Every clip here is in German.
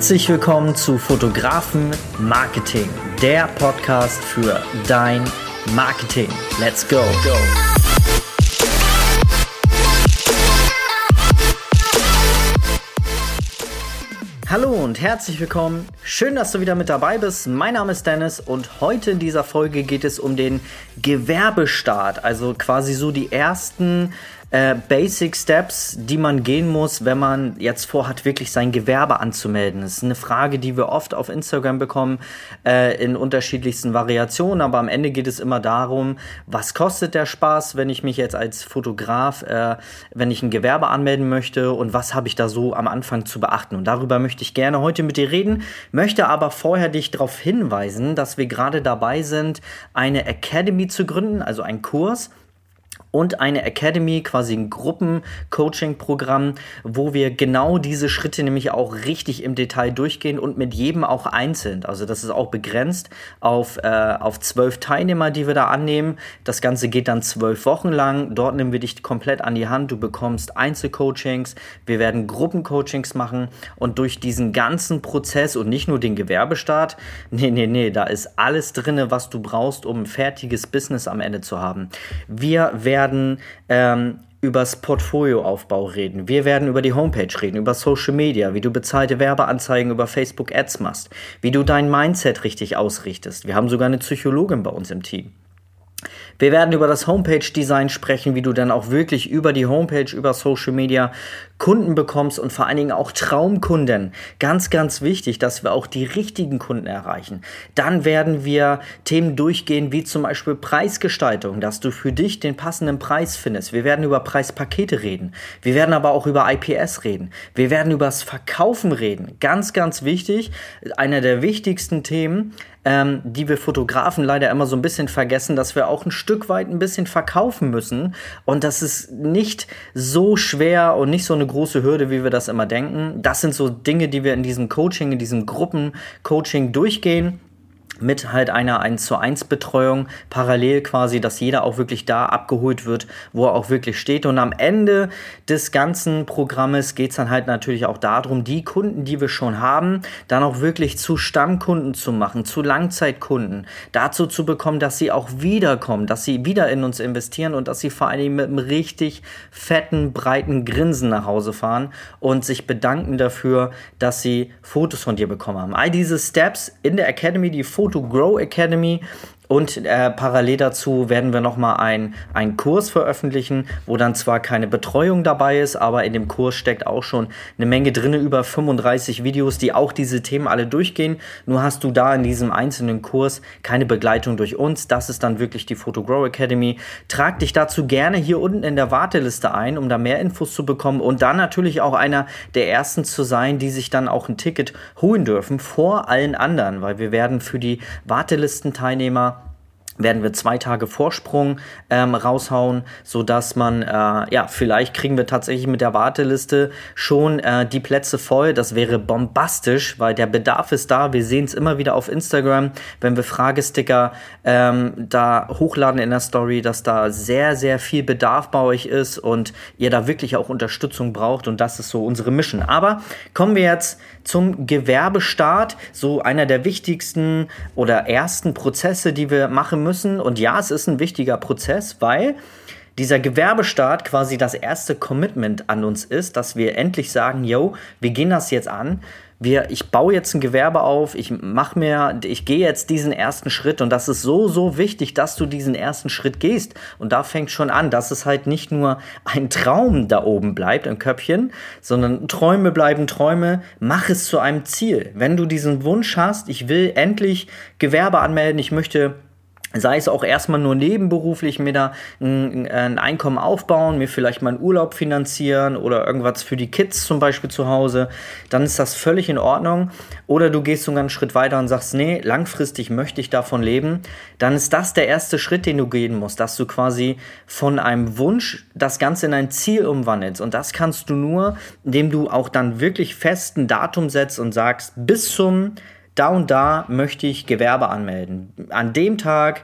Herzlich willkommen zu Fotografen Marketing, der Podcast für dein Marketing. Let's go. Hallo und herzlich willkommen. Schön, dass du wieder mit dabei bist. Mein Name ist Dennis und heute in dieser Folge geht es um den Gewerbestart, also quasi so die ersten äh, Basic Steps, die man gehen muss, wenn man jetzt vorhat, wirklich sein Gewerbe anzumelden. Das ist eine Frage, die wir oft auf Instagram bekommen, äh, in unterschiedlichsten Variationen, aber am Ende geht es immer darum, was kostet der Spaß, wenn ich mich jetzt als Fotograf, äh, wenn ich ein Gewerbe anmelden möchte und was habe ich da so am Anfang zu beachten. Und darüber möchte ich gerne heute mit dir reden, möchte aber vorher dich darauf hinweisen, dass wir gerade dabei sind, eine Academy zu gründen, also einen Kurs und eine Academy, quasi ein Gruppen-Coaching-Programm, wo wir genau diese Schritte nämlich auch richtig im Detail durchgehen und mit jedem auch einzeln. Also das ist auch begrenzt auf, äh, auf zwölf Teilnehmer, die wir da annehmen. Das Ganze geht dann zwölf Wochen lang. Dort nehmen wir dich komplett an die Hand. Du bekommst Einzelcoachings. Wir werden Gruppencoachings machen und durch diesen ganzen Prozess und nicht nur den Gewerbestart, nee, nee, nee, da ist alles drinne, was du brauchst, um ein fertiges Business am Ende zu haben. Wir werden werden ähm, übers Portfolioaufbau reden. Wir werden über die Homepage reden, über Social Media, wie du bezahlte Werbeanzeigen über Facebook Ads machst, wie du dein Mindset richtig ausrichtest. Wir haben sogar eine Psychologin bei uns im Team. Wir werden über das Homepage-Design sprechen, wie du dann auch wirklich über die Homepage, über Social Media Kunden bekommst und vor allen Dingen auch Traumkunden. Ganz, ganz wichtig, dass wir auch die richtigen Kunden erreichen. Dann werden wir Themen durchgehen, wie zum Beispiel Preisgestaltung, dass du für dich den passenden Preis findest. Wir werden über Preispakete reden. Wir werden aber auch über IPS reden. Wir werden über das Verkaufen reden. Ganz, ganz wichtig. Einer der wichtigsten Themen, ähm, die wir Fotografen leider immer so ein bisschen vergessen, dass wir auch ein Stück weit ein bisschen verkaufen müssen. Und das ist nicht so schwer und nicht so eine große Hürde, wie wir das immer denken. Das sind so Dinge, die wir in diesem Coaching, in diesem Gruppencoaching durchgehen mit halt einer 1 zu 1 Betreuung parallel quasi, dass jeder auch wirklich da abgeholt wird, wo er auch wirklich steht. Und am Ende des ganzen Programmes geht es dann halt natürlich auch darum, die Kunden, die wir schon haben, dann auch wirklich zu Stammkunden zu machen, zu Langzeitkunden, dazu zu bekommen, dass sie auch wiederkommen, dass sie wieder in uns investieren und dass sie vor allem mit einem richtig fetten, breiten Grinsen nach Hause fahren und sich bedanken dafür, dass sie Fotos von dir bekommen haben. All diese Steps in der Academy, die Fotos to Grow Academy Und äh, parallel dazu werden wir nochmal einen Kurs veröffentlichen, wo dann zwar keine Betreuung dabei ist, aber in dem Kurs steckt auch schon eine Menge drin, über 35 Videos, die auch diese Themen alle durchgehen. Nur hast du da in diesem einzelnen Kurs keine Begleitung durch uns. Das ist dann wirklich die Photo Grow Academy. Trag dich dazu gerne hier unten in der Warteliste ein, um da mehr Infos zu bekommen und dann natürlich auch einer der ersten zu sein, die sich dann auch ein Ticket holen dürfen vor allen anderen, weil wir werden für die Wartelistenteilnehmer werden wir zwei Tage Vorsprung ähm, raushauen, so dass man, äh, ja, vielleicht kriegen wir tatsächlich mit der Warteliste schon äh, die Plätze voll. Das wäre bombastisch, weil der Bedarf ist da. Wir sehen es immer wieder auf Instagram, wenn wir Fragesticker ähm, da hochladen in der Story, dass da sehr, sehr viel Bedarf bei euch ist und ihr da wirklich auch Unterstützung braucht. Und das ist so unsere Mission. Aber kommen wir jetzt zum Gewerbestart, so einer der wichtigsten oder ersten Prozesse, die wir machen müssen müssen. Und ja, es ist ein wichtiger Prozess, weil dieser Gewerbestaat quasi das erste Commitment an uns ist, dass wir endlich sagen, yo, wir gehen das jetzt an wir, ich baue jetzt ein Gewerbe auf, ich mache mir, ich gehe jetzt diesen ersten Schritt und das ist so, so wichtig, dass du diesen ersten Schritt gehst. Und da fängt schon an, dass es halt nicht nur ein Traum da oben bleibt im Köpfchen, sondern Träume bleiben Träume, mach es zu einem Ziel. Wenn du diesen Wunsch hast, ich will endlich Gewerbe anmelden, ich möchte sei es auch erstmal nur nebenberuflich mir da ein, ein, Einkommen aufbauen, mir vielleicht mal einen Urlaub finanzieren oder irgendwas für die Kids zum Beispiel zu Hause, dann ist das völlig in Ordnung. Oder du gehst sogar einen Schritt weiter und sagst, nee, langfristig möchte ich davon leben, dann ist das der erste Schritt, den du gehen musst, dass du quasi von einem Wunsch das Ganze in ein Ziel umwandelst. Und das kannst du nur, indem du auch dann wirklich festen Datum setzt und sagst, bis zum da und da möchte ich Gewerbe anmelden. An dem Tag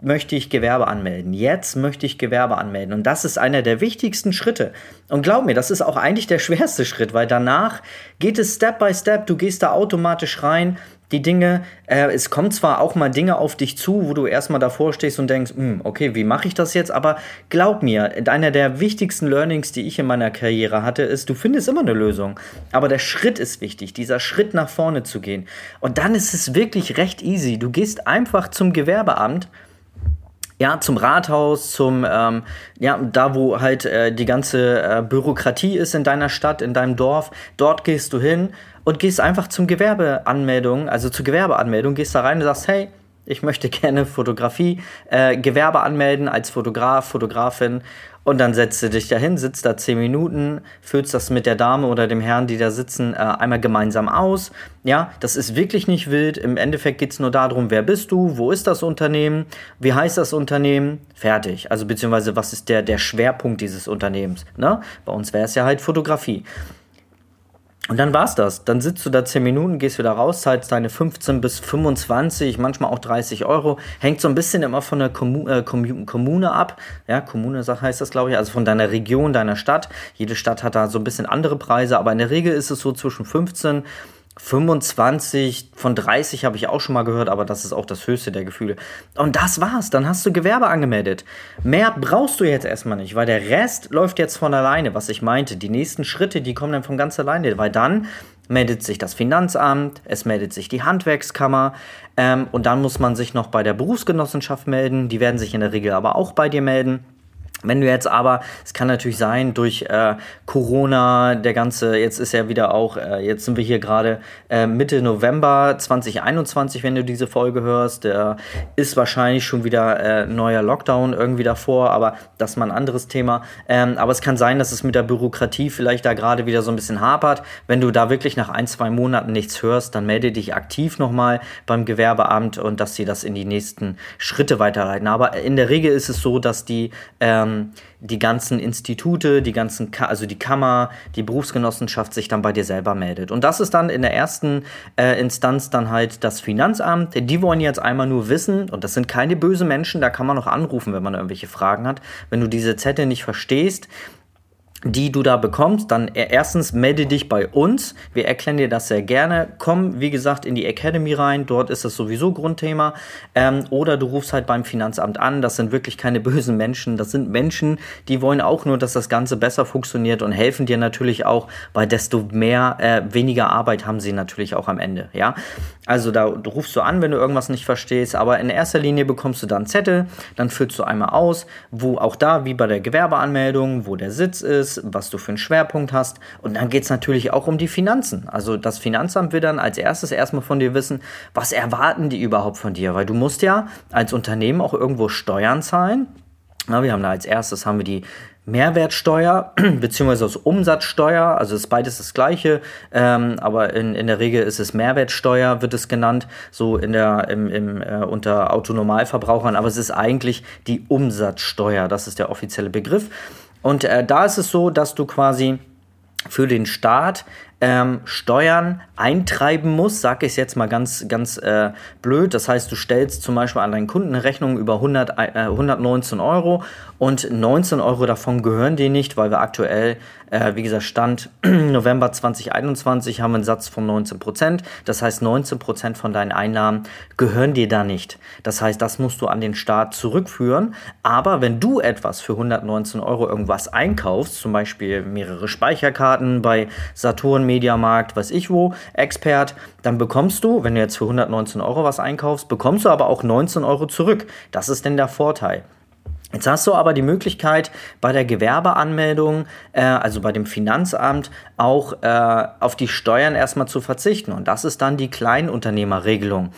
möchte ich Gewerbe anmelden. Jetzt möchte ich Gewerbe anmelden. Und das ist einer der wichtigsten Schritte. Und glaub mir, das ist auch eigentlich der schwerste Schritt, weil danach geht es Step by Step. Du gehst da automatisch rein die Dinge, äh, es kommen zwar auch mal Dinge auf dich zu, wo du erstmal davor stehst und denkst, hm, okay, wie mache ich das jetzt? Aber glaub mir, einer der wichtigsten Learnings, die ich in meiner Karriere hatte, ist, du findest immer eine Lösung. Aber der Schritt ist wichtig, dieser Schritt nach vorne zu gehen. Und dann ist es wirklich recht easy. Du gehst einfach zum Gewerbeamt ja, zum Rathaus, zum, ähm, ja, da wo halt äh, die ganze äh, Bürokratie ist in deiner Stadt, in deinem Dorf, dort gehst du hin und gehst einfach zum Gewerbeanmeldung, also zur Gewerbeanmeldung, gehst da rein und sagst, hey, ich möchte gerne Fotografie, äh, Gewerbe anmelden als Fotograf, Fotografin. Und dann setzt du dich dahin, sitzt da zehn Minuten, füllst das mit der Dame oder dem Herrn, die da sitzen, äh, einmal gemeinsam aus. Ja, das ist wirklich nicht wild. Im Endeffekt geht es nur darum, wer bist du, wo ist das Unternehmen, wie heißt das Unternehmen, fertig. Also beziehungsweise was ist der, der Schwerpunkt dieses Unternehmens. Ne? Bei uns wäre es ja halt Fotografie. Und dann war's das. Dann sitzt du da 10 Minuten, gehst wieder raus, zahlst deine 15 bis 25, manchmal auch 30 Euro. Hängt so ein bisschen immer von der Kommu äh, Kommune ab. Ja, Kommune heißt das, glaube ich, also von deiner Region, deiner Stadt. Jede Stadt hat da so ein bisschen andere Preise, aber in der Regel ist es so zwischen 15 25 von 30 habe ich auch schon mal gehört, aber das ist auch das höchste der Gefühle. Und das war's, dann hast du Gewerbe angemeldet. Mehr brauchst du jetzt erstmal nicht, weil der Rest läuft jetzt von alleine, was ich meinte. Die nächsten Schritte, die kommen dann von ganz alleine, weil dann meldet sich das Finanzamt, es meldet sich die Handwerkskammer ähm, und dann muss man sich noch bei der Berufsgenossenschaft melden. Die werden sich in der Regel aber auch bei dir melden. Wenn du jetzt aber, es kann natürlich sein, durch äh, Corona, der ganze, jetzt ist ja wieder auch, äh, jetzt sind wir hier gerade äh, Mitte November 2021, wenn du diese Folge hörst, der ist wahrscheinlich schon wieder äh, neuer Lockdown irgendwie davor, aber das ist mal ein anderes Thema. Ähm, aber es kann sein, dass es mit der Bürokratie vielleicht da gerade wieder so ein bisschen hapert. Wenn du da wirklich nach ein, zwei Monaten nichts hörst, dann melde dich aktiv nochmal beim Gewerbeamt und dass sie das in die nächsten Schritte weiterleiten. Aber in der Regel ist es so, dass die ähm, ähm, die ganzen Institute, die ganzen, Ka also die Kammer, die Berufsgenossenschaft sich dann bei dir selber meldet. Und das ist dann in der ersten äh, Instanz dann halt das Finanzamt. Die wollen jetzt einmal nur wissen, und das sind keine böse Menschen, da kann man noch anrufen, wenn man irgendwelche Fragen hat. Wenn du diese Zettel nicht verstehst, die du da bekommst, dann e-, erstens melde dich bei uns. Wir erklären dir das sehr gerne. Komm, wie gesagt, in die Academy rein. Dort ist das sowieso Grundthema. Ähm, oder du rufst halt beim Finanzamt an. Das sind wirklich keine bösen Menschen. Das sind Menschen, die wollen auch nur, dass das Ganze besser funktioniert und helfen dir natürlich auch, weil desto mehr, äh, weniger Arbeit haben sie natürlich auch am Ende. Ja, also da rufst du an, wenn du irgendwas nicht verstehst. Aber in erster Linie bekommst du dann Zettel. Dann füllst du einmal aus, wo auch da, wie bei der Gewerbeanmeldung, wo der Sitz ist was du für einen Schwerpunkt hast. Und dann geht es natürlich auch um die Finanzen. Also das Finanzamt will dann als erstes erstmal von dir wissen, was erwarten die überhaupt von dir? Weil du musst ja als Unternehmen auch irgendwo Steuern zahlen. Na, wir haben da als erstes haben wir die Mehrwertsteuer beziehungsweise aus Umsatzsteuer, also ist beides das gleiche, ähm, aber in, in der Regel ist es Mehrwertsteuer, wird es genannt, so in der, im, im, äh, unter Autonormalverbrauchern, aber es ist eigentlich die Umsatzsteuer, das ist der offizielle Begriff. Und äh, da ist es so, dass du quasi für den Staat ähm, Steuern eintreiben musst, sag ich jetzt mal ganz, ganz äh, blöd. Das heißt, du stellst zum Beispiel an deinen Kunden eine Rechnung über 100, äh, 119 Euro und 19 Euro davon gehören dir nicht, weil wir aktuell, äh, wie gesagt, Stand November 2021 haben wir einen Satz von 19 Prozent. Das heißt, 19 Prozent von deinen Einnahmen gehören dir da nicht. Das heißt, das musst du an den Staat zurückführen. Aber wenn du etwas für 119 Euro irgendwas einkaufst, zum Beispiel mehrere Speicherkarten bei Saturn, Mediamarkt, weiß ich wo, Expert, dann bekommst du, wenn du jetzt für 119 Euro was einkaufst, bekommst du aber auch 19 Euro zurück. Das ist denn der Vorteil. Jetzt hast du aber die Möglichkeit, bei der Gewerbeanmeldung, äh, also bei dem Finanzamt, auch äh, auf die Steuern erstmal zu verzichten. Und das ist dann die Kleinunternehmerregelung.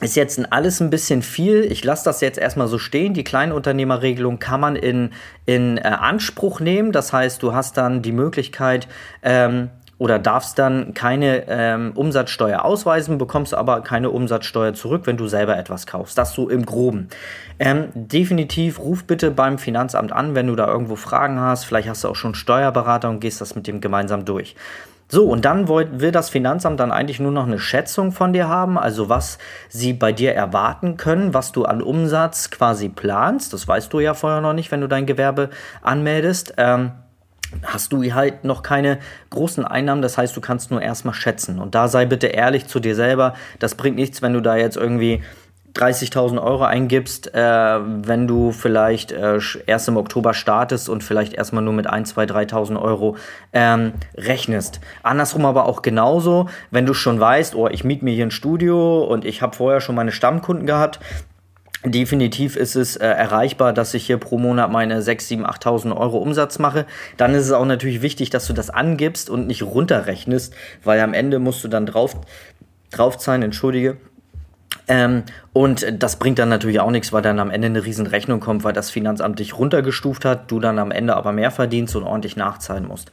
Ist jetzt alles ein bisschen viel. Ich lasse das jetzt erstmal so stehen. Die Kleinunternehmerregelung kann man in, in äh, Anspruch nehmen. Das heißt, du hast dann die Möglichkeit, ähm, oder darfst dann keine ähm, Umsatzsteuer ausweisen, bekommst aber keine Umsatzsteuer zurück, wenn du selber etwas kaufst. Das so im Groben. Ähm, definitiv ruf bitte beim Finanzamt an, wenn du da irgendwo Fragen hast. Vielleicht hast du auch schon Steuerberater und gehst das mit dem gemeinsam durch. So, und dann will das Finanzamt dann eigentlich nur noch eine Schätzung von dir haben, also was sie bei dir erwarten können, was du an Umsatz quasi planst. Das weißt du ja vorher noch nicht, wenn du dein Gewerbe anmeldest. Ähm, hast du halt noch keine großen Einnahmen, das heißt, du kannst nur erstmal schätzen. Und da sei bitte ehrlich zu dir selber, das bringt nichts, wenn du da jetzt irgendwie 30.000 Euro eingibst, äh, wenn du vielleicht äh, erst im Oktober startest und vielleicht erstmal nur mit 1, 2, 3.000 Euro ähm, rechnest. Andersrum aber auch genauso, wenn du schon weißt, oh, ich miete mir hier ein Studio und ich habe vorher schon meine Stammkunden gehabt, Definitiv ist es äh, erreichbar, dass ich hier pro Monat meine 6, 7, 8.000 Euro Umsatz mache. Dann ist es auch natürlich wichtig, dass du das angibst und nicht runterrechnest, weil am Ende musst du dann drauf, draufzahlen, entschuldige, ähm, und das bringt dann natürlich auch nichts, weil dann am Ende eine Riesenrechnung kommt, weil das Finanzamt dich runtergestuft hat, du dann am Ende aber mehr verdienst und ordentlich nachzahlen musst.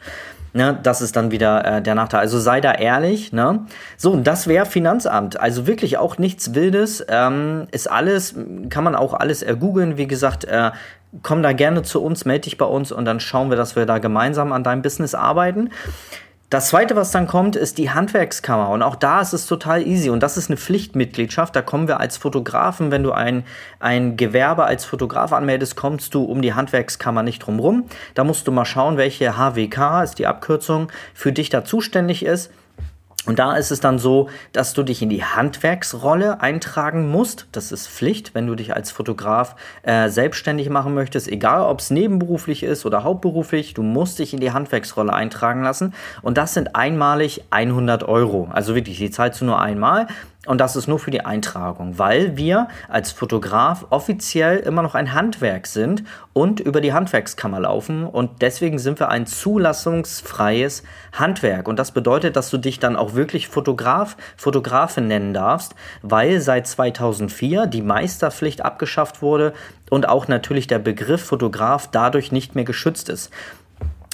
Ne, das ist dann wieder äh, der Nachteil. Also sei da ehrlich. Ne? So, und das wäre Finanzamt. Also wirklich auch nichts Wildes. Ähm, ist alles, kann man auch alles ergoogeln. Wie gesagt, äh, komm da gerne zu uns, melde dich bei uns und dann schauen wir, dass wir da gemeinsam an deinem Business arbeiten. Das zweite, was dann kommt, ist die Handwerkskammer. Und auch da ist es total easy. Und das ist eine Pflichtmitgliedschaft. Da kommen wir als Fotografen, wenn du ein, ein Gewerbe als Fotograf anmeldest, kommst du um die Handwerkskammer nicht drum rum. Da musst du mal schauen, welche HWK ist die Abkürzung für dich da zuständig ist. Und da ist es dann so, dass du dich in die Handwerksrolle eintragen musst. Das ist Pflicht, wenn du dich als Fotograf äh, selbstständig machen möchtest, egal ob es nebenberuflich ist oder hauptberuflich. Du musst dich in die Handwerksrolle eintragen lassen. Und das sind einmalig 100 Euro. Also wirklich, die zahlst du nur einmal. Und das ist nur für die Eintragung, weil wir als Fotograf offiziell immer noch ein Handwerk sind und über die Handwerkskammer laufen. Und deswegen sind wir ein zulassungsfreies Handwerk. Und das bedeutet, dass du dich dann auch wirklich Fotograf, Fotografin nennen darfst, weil seit 2004 die Meisterpflicht abgeschafft wurde und auch natürlich der Begriff Fotograf dadurch nicht mehr geschützt ist.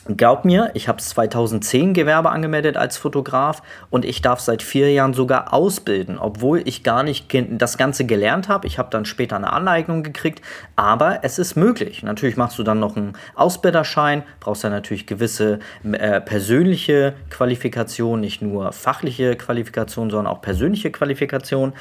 Glaub mir, ich habe 2010 Gewerbe angemeldet als Fotograf und ich darf seit vier Jahren sogar ausbilden, obwohl ich gar nicht das Ganze gelernt habe. Ich habe dann später eine Aneignung gekriegt, aber es ist möglich. Natürlich machst du dann noch einen Ausbilderschein, brauchst dann natürlich gewisse äh, persönliche Qualifikation, nicht nur fachliche Qualifikation, sondern auch persönliche Qualifikation.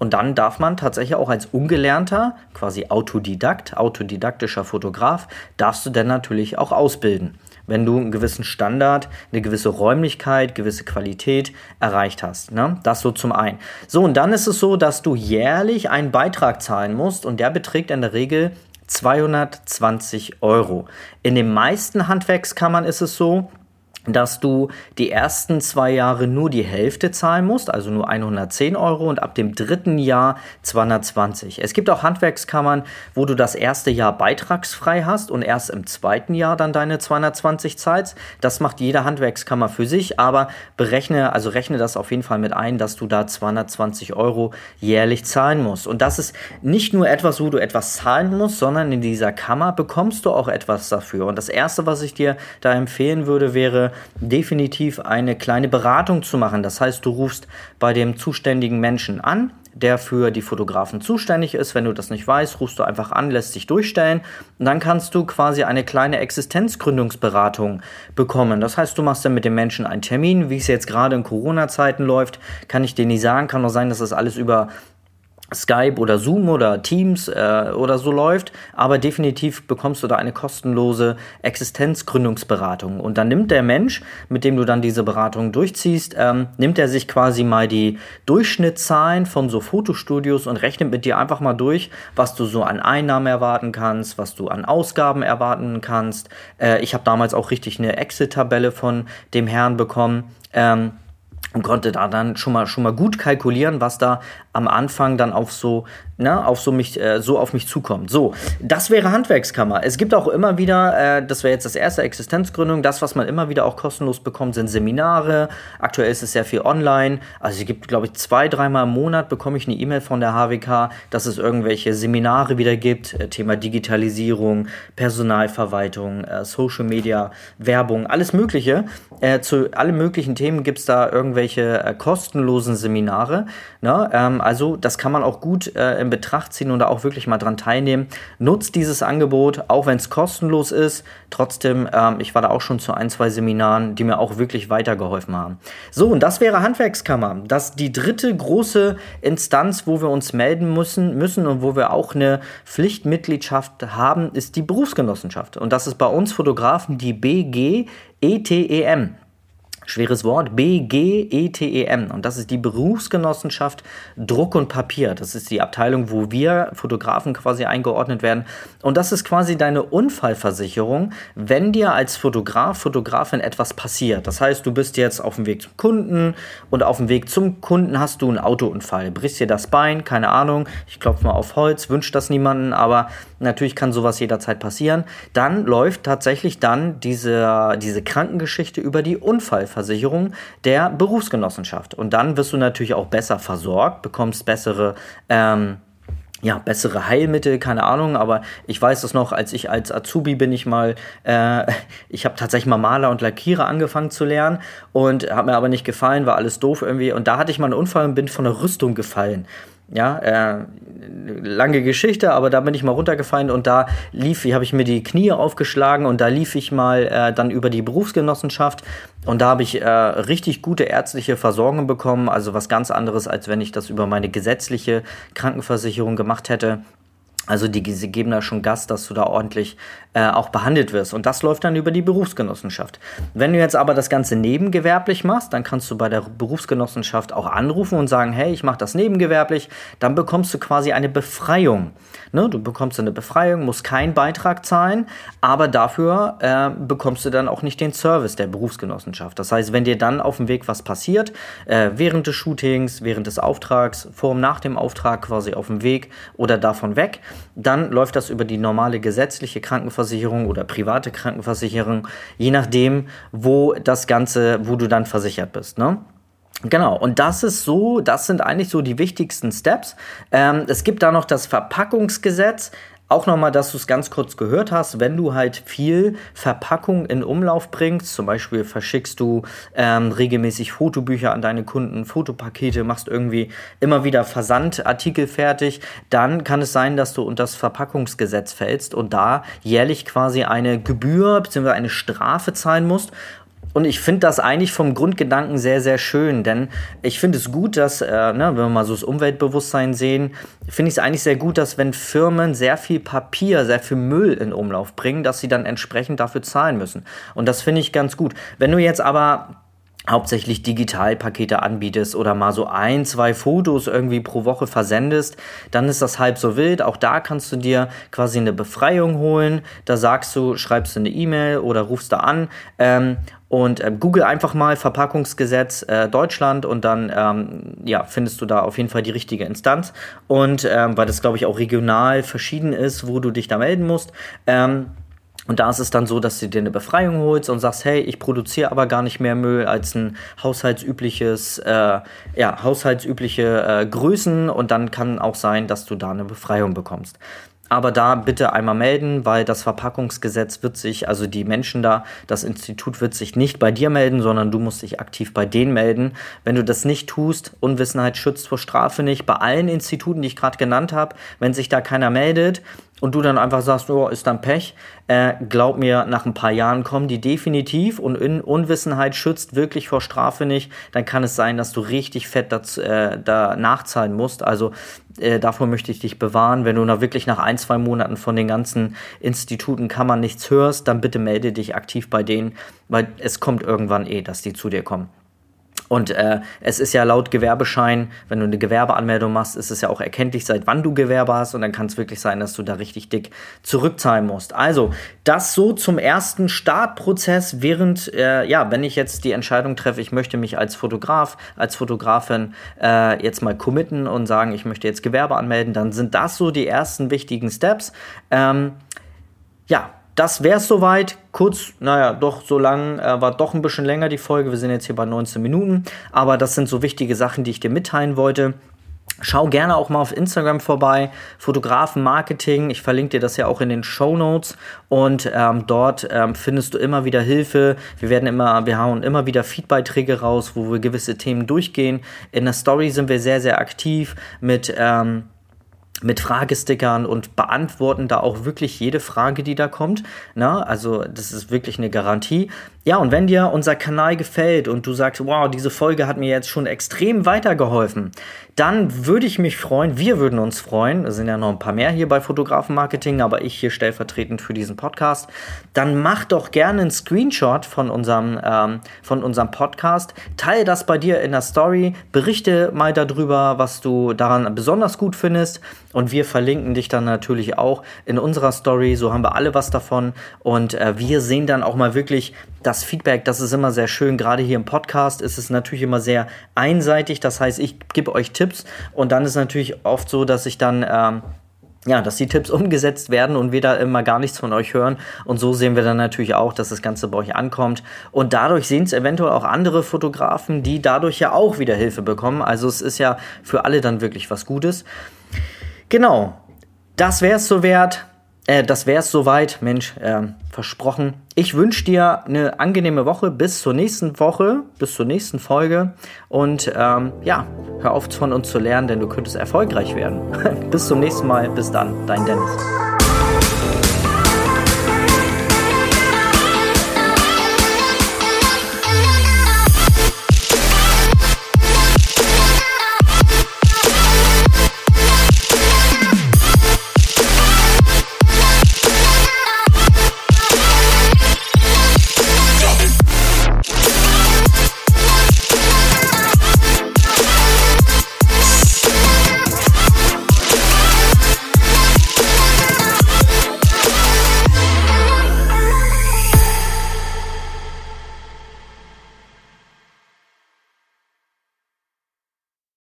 Und dann darf man tatsächlich auch als ungelernter, quasi Autodidakt, autodidaktischer Fotograf, darfst du dann natürlich auch ausbilden wenn du einen gewissen Standard, eine gewisse Räumlichkeit, gewisse Qualität erreicht hast. Ne? Das so zum einen. So, und dann ist es so, dass du jährlich einen Beitrag zahlen musst und der beträgt in der Regel 220 Euro. In den meisten Handwerkskammern ist es so, dass du die ersten zwei Jahre nur die Hälfte zahlen musst, also nur 110 Euro und ab dem dritten Jahr 220. Es gibt auch Handwerkskammern, wo du das erste Jahr beitragsfrei hast und erst im zweiten Jahr dann deine 220 zahlst. Das macht jede Handwerkskammer für sich, aber berechne, also rechne das auf jeden Fall mit ein, dass du da 220 Euro jährlich zahlen musst. Und das ist nicht nur etwas, wo du etwas zahlen musst, sondern in dieser Kammer bekommst du auch etwas dafür. Und das erste, was ich dir da empfehlen würde, wäre, definitiv eine kleine Beratung zu machen. Das heißt, du rufst bei dem zuständigen Menschen an, der für die Fotografen zuständig ist. Wenn du das nicht weißt, rufst du einfach an, lässt dich durchstellen und dann kannst du quasi eine kleine Existenzgründungsberatung bekommen. Das heißt, du machst dann mit dem Menschen einen Termin, wie es jetzt gerade in Corona-Zeiten läuft, kann ich dir nicht sagen, kann nur sein, dass das alles über Skype oder Zoom oder Teams äh, oder so läuft, aber definitiv bekommst du da eine kostenlose Existenzgründungsberatung. Und dann nimmt der Mensch, mit dem du dann diese Beratung durchziehst, ähm, nimmt er sich quasi mal die Durchschnittszahlen von so Fotostudios und rechnet mit dir einfach mal durch, was du so an Einnahmen erwarten kannst, was du an Ausgaben erwarten kannst. Äh, ich habe damals auch richtig eine Exit-Tabelle von dem Herrn bekommen. Ähm, und konnte da dann schon mal schon mal gut kalkulieren, was da am Anfang dann auf so ne, auf so mich äh, so auf mich zukommt. So, das wäre Handwerkskammer. Es gibt auch immer wieder, äh, das wäre jetzt das erste Existenzgründung, das was man immer wieder auch kostenlos bekommt, sind Seminare. Aktuell ist es sehr viel online. Also es gibt, glaube ich, zwei, dreimal im Monat bekomme ich eine E-Mail von der HWK, dass es irgendwelche Seminare wieder gibt, äh, Thema Digitalisierung, Personalverwaltung, äh, Social Media, Werbung, alles Mögliche. Äh, zu allen möglichen Themen gibt es da irgendwelche irgendwelche äh, kostenlosen Seminare. Ne? Ähm, also das kann man auch gut äh, in Betracht ziehen und da auch wirklich mal dran teilnehmen. Nutzt dieses Angebot, auch wenn es kostenlos ist. Trotzdem, ähm, ich war da auch schon zu ein, zwei Seminaren, die mir auch wirklich weitergeholfen haben. So, und das wäre Handwerkskammer. Das die dritte große Instanz, wo wir uns melden müssen, müssen und wo wir auch eine Pflichtmitgliedschaft haben, ist die Berufsgenossenschaft. Und das ist bei uns Fotografen die BGETEM schweres Wort, BGETEM. Und das ist die Berufsgenossenschaft Druck und Papier. Das ist die Abteilung, wo wir Fotografen quasi eingeordnet werden. Und das ist quasi deine Unfallversicherung, wenn dir als Fotograf, Fotografin etwas passiert. Das heißt, du bist jetzt auf dem Weg zum Kunden und auf dem Weg zum Kunden hast du einen Autounfall. Brichst dir das Bein, keine Ahnung. Ich klopfe mal auf Holz, wünscht das niemanden, aber natürlich kann sowas jederzeit passieren. Dann läuft tatsächlich dann diese, diese Krankengeschichte über die Unfallversicherung. Versicherung der Berufsgenossenschaft. Und dann wirst du natürlich auch besser versorgt, bekommst bessere ähm, ja, bessere Heilmittel, keine Ahnung, aber ich weiß das noch, als ich als Azubi bin ich mal, äh, ich habe tatsächlich mal Maler und Lackierer angefangen zu lernen und hat mir aber nicht gefallen, war alles doof irgendwie und da hatte ich mal einen Unfall und bin von der Rüstung gefallen. Ja, äh, lange Geschichte, aber da bin ich mal runtergefallen und da lief, habe ich mir die Knie aufgeschlagen und da lief ich mal äh, dann über die Berufsgenossenschaft und da habe ich äh, richtig gute ärztliche Versorgung bekommen, also was ganz anderes, als wenn ich das über meine gesetzliche Krankenversicherung gemacht hätte. Also die, sie geben da schon Gas, dass du da ordentlich äh, auch behandelt wirst. Und das läuft dann über die Berufsgenossenschaft. Wenn du jetzt aber das Ganze nebengewerblich machst, dann kannst du bei der Berufsgenossenschaft auch anrufen und sagen, hey, ich mache das nebengewerblich. Dann bekommst du quasi eine Befreiung. Ne? Du bekommst eine Befreiung, musst keinen Beitrag zahlen, aber dafür äh, bekommst du dann auch nicht den Service der Berufsgenossenschaft. Das heißt, wenn dir dann auf dem Weg was passiert, äh, während des Shootings, während des Auftrags, vor und nach dem Auftrag quasi auf dem Weg oder davon weg, dann läuft das über die normale gesetzliche Krankenversicherung oder private Krankenversicherung, je nachdem, wo das Ganze, wo du dann versichert bist. Ne? Genau, und das ist so, das sind eigentlich so die wichtigsten Steps. Ähm, es gibt da noch das Verpackungsgesetz. Auch nochmal, dass du es ganz kurz gehört hast, wenn du halt viel Verpackung in Umlauf bringst, zum Beispiel verschickst du ähm, regelmäßig Fotobücher an deine Kunden, Fotopakete, machst irgendwie immer wieder Versandartikel fertig, dann kann es sein, dass du unter das Verpackungsgesetz fällst und da jährlich quasi eine Gebühr bzw. eine Strafe zahlen musst. Und ich finde das eigentlich vom Grundgedanken sehr, sehr schön, denn ich finde es gut, dass, äh, ne, wenn wir mal so das Umweltbewusstsein sehen, finde ich es eigentlich sehr gut, dass wenn Firmen sehr viel Papier, sehr viel Müll in Umlauf bringen, dass sie dann entsprechend dafür zahlen müssen. Und das finde ich ganz gut. Wenn du jetzt aber hauptsächlich Digitalpakete anbietest oder mal so ein, zwei Fotos irgendwie pro Woche versendest, dann ist das halb so wild. Auch da kannst du dir quasi eine Befreiung holen. Da sagst du, schreibst du eine E-Mail oder rufst da an ähm, und äh, google einfach mal Verpackungsgesetz äh, Deutschland und dann ähm, ja, findest du da auf jeden Fall die richtige Instanz. Und ähm, weil das, glaube ich, auch regional verschieden ist, wo du dich da melden musst. Ähm, und da ist es dann so, dass du dir eine Befreiung holst und sagst, hey, ich produziere aber gar nicht mehr Müll als ein haushaltsübliches, äh, ja, haushaltsübliche äh, Größen und dann kann auch sein, dass du da eine Befreiung bekommst. Aber da bitte einmal melden, weil das Verpackungsgesetz wird sich, also die Menschen da, das Institut wird sich nicht bei dir melden, sondern du musst dich aktiv bei denen melden. Wenn du das nicht tust, Unwissenheit schützt vor Strafe nicht. Bei allen Instituten, die ich gerade genannt habe, wenn sich da keiner meldet, und du dann einfach sagst, oh, ist dann Pech, äh, glaub mir, nach ein paar Jahren kommen die definitiv und in Unwissenheit schützt wirklich vor Strafe nicht, dann kann es sein, dass du richtig fett dazu, äh, da nachzahlen musst. Also äh, davor möchte ich dich bewahren. Wenn du da wirklich nach ein, zwei Monaten von den ganzen Instituten, Kammern nichts hörst, dann bitte melde dich aktiv bei denen, weil es kommt irgendwann eh, dass die zu dir kommen. Und äh, es ist ja laut Gewerbeschein, wenn du eine Gewerbeanmeldung machst, ist es ja auch erkenntlich, seit wann du Gewerbe hast. Und dann kann es wirklich sein, dass du da richtig dick zurückzahlen musst. Also, das so zum ersten Startprozess, während, äh, ja, wenn ich jetzt die Entscheidung treffe, ich möchte mich als Fotograf, als Fotografin äh, jetzt mal committen und sagen, ich möchte jetzt Gewerbe anmelden, dann sind das so die ersten wichtigen Steps. Ähm, ja, das wäre es soweit. Kurz, naja, doch so lang, äh, war doch ein bisschen länger die Folge. Wir sind jetzt hier bei 19 Minuten. Aber das sind so wichtige Sachen, die ich dir mitteilen wollte. Schau gerne auch mal auf Instagram vorbei, Fotografen Marketing. Ich verlinke dir das ja auch in den Show Notes und ähm, dort ähm, findest du immer wieder Hilfe. Wir werden immer, wir hauen immer wieder Feedbeiträge raus, wo wir gewisse Themen durchgehen. In der Story sind wir sehr, sehr aktiv mit ähm, mit Fragestickern und beantworten da auch wirklich jede Frage, die da kommt. Na, also das ist wirklich eine Garantie. Ja, und wenn dir unser Kanal gefällt und du sagst, wow, diese Folge hat mir jetzt schon extrem weitergeholfen, dann würde ich mich freuen, wir würden uns freuen, es sind ja noch ein paar mehr hier bei Fotografen Marketing, aber ich hier stellvertretend für diesen Podcast, dann mach doch gerne einen Screenshot von unserem, ähm, von unserem Podcast, teile das bei dir in der Story, berichte mal darüber, was du daran besonders gut findest und wir verlinken dich dann natürlich auch in unserer Story, so haben wir alle was davon und äh, wir sehen dann auch mal wirklich, das Feedback, das ist immer sehr schön. Gerade hier im Podcast ist es natürlich immer sehr einseitig. Das heißt, ich gebe euch Tipps und dann ist natürlich oft so, dass ich dann ähm, ja, dass die Tipps umgesetzt werden und wir da immer gar nichts von euch hören. Und so sehen wir dann natürlich auch, dass das Ganze bei euch ankommt. Und dadurch sehen es eventuell auch andere Fotografen, die dadurch ja auch wieder Hilfe bekommen. Also es ist ja für alle dann wirklich was Gutes. Genau, das wäre es soweit. Äh, das wäre soweit, Mensch, äh, versprochen. Ich wünsche dir eine angenehme Woche bis zur nächsten Woche, bis zur nächsten Folge. Und ähm, ja, hör auf von uns zu lernen, denn du könntest erfolgreich werden. bis zum nächsten Mal. Bis dann, dein Dennis.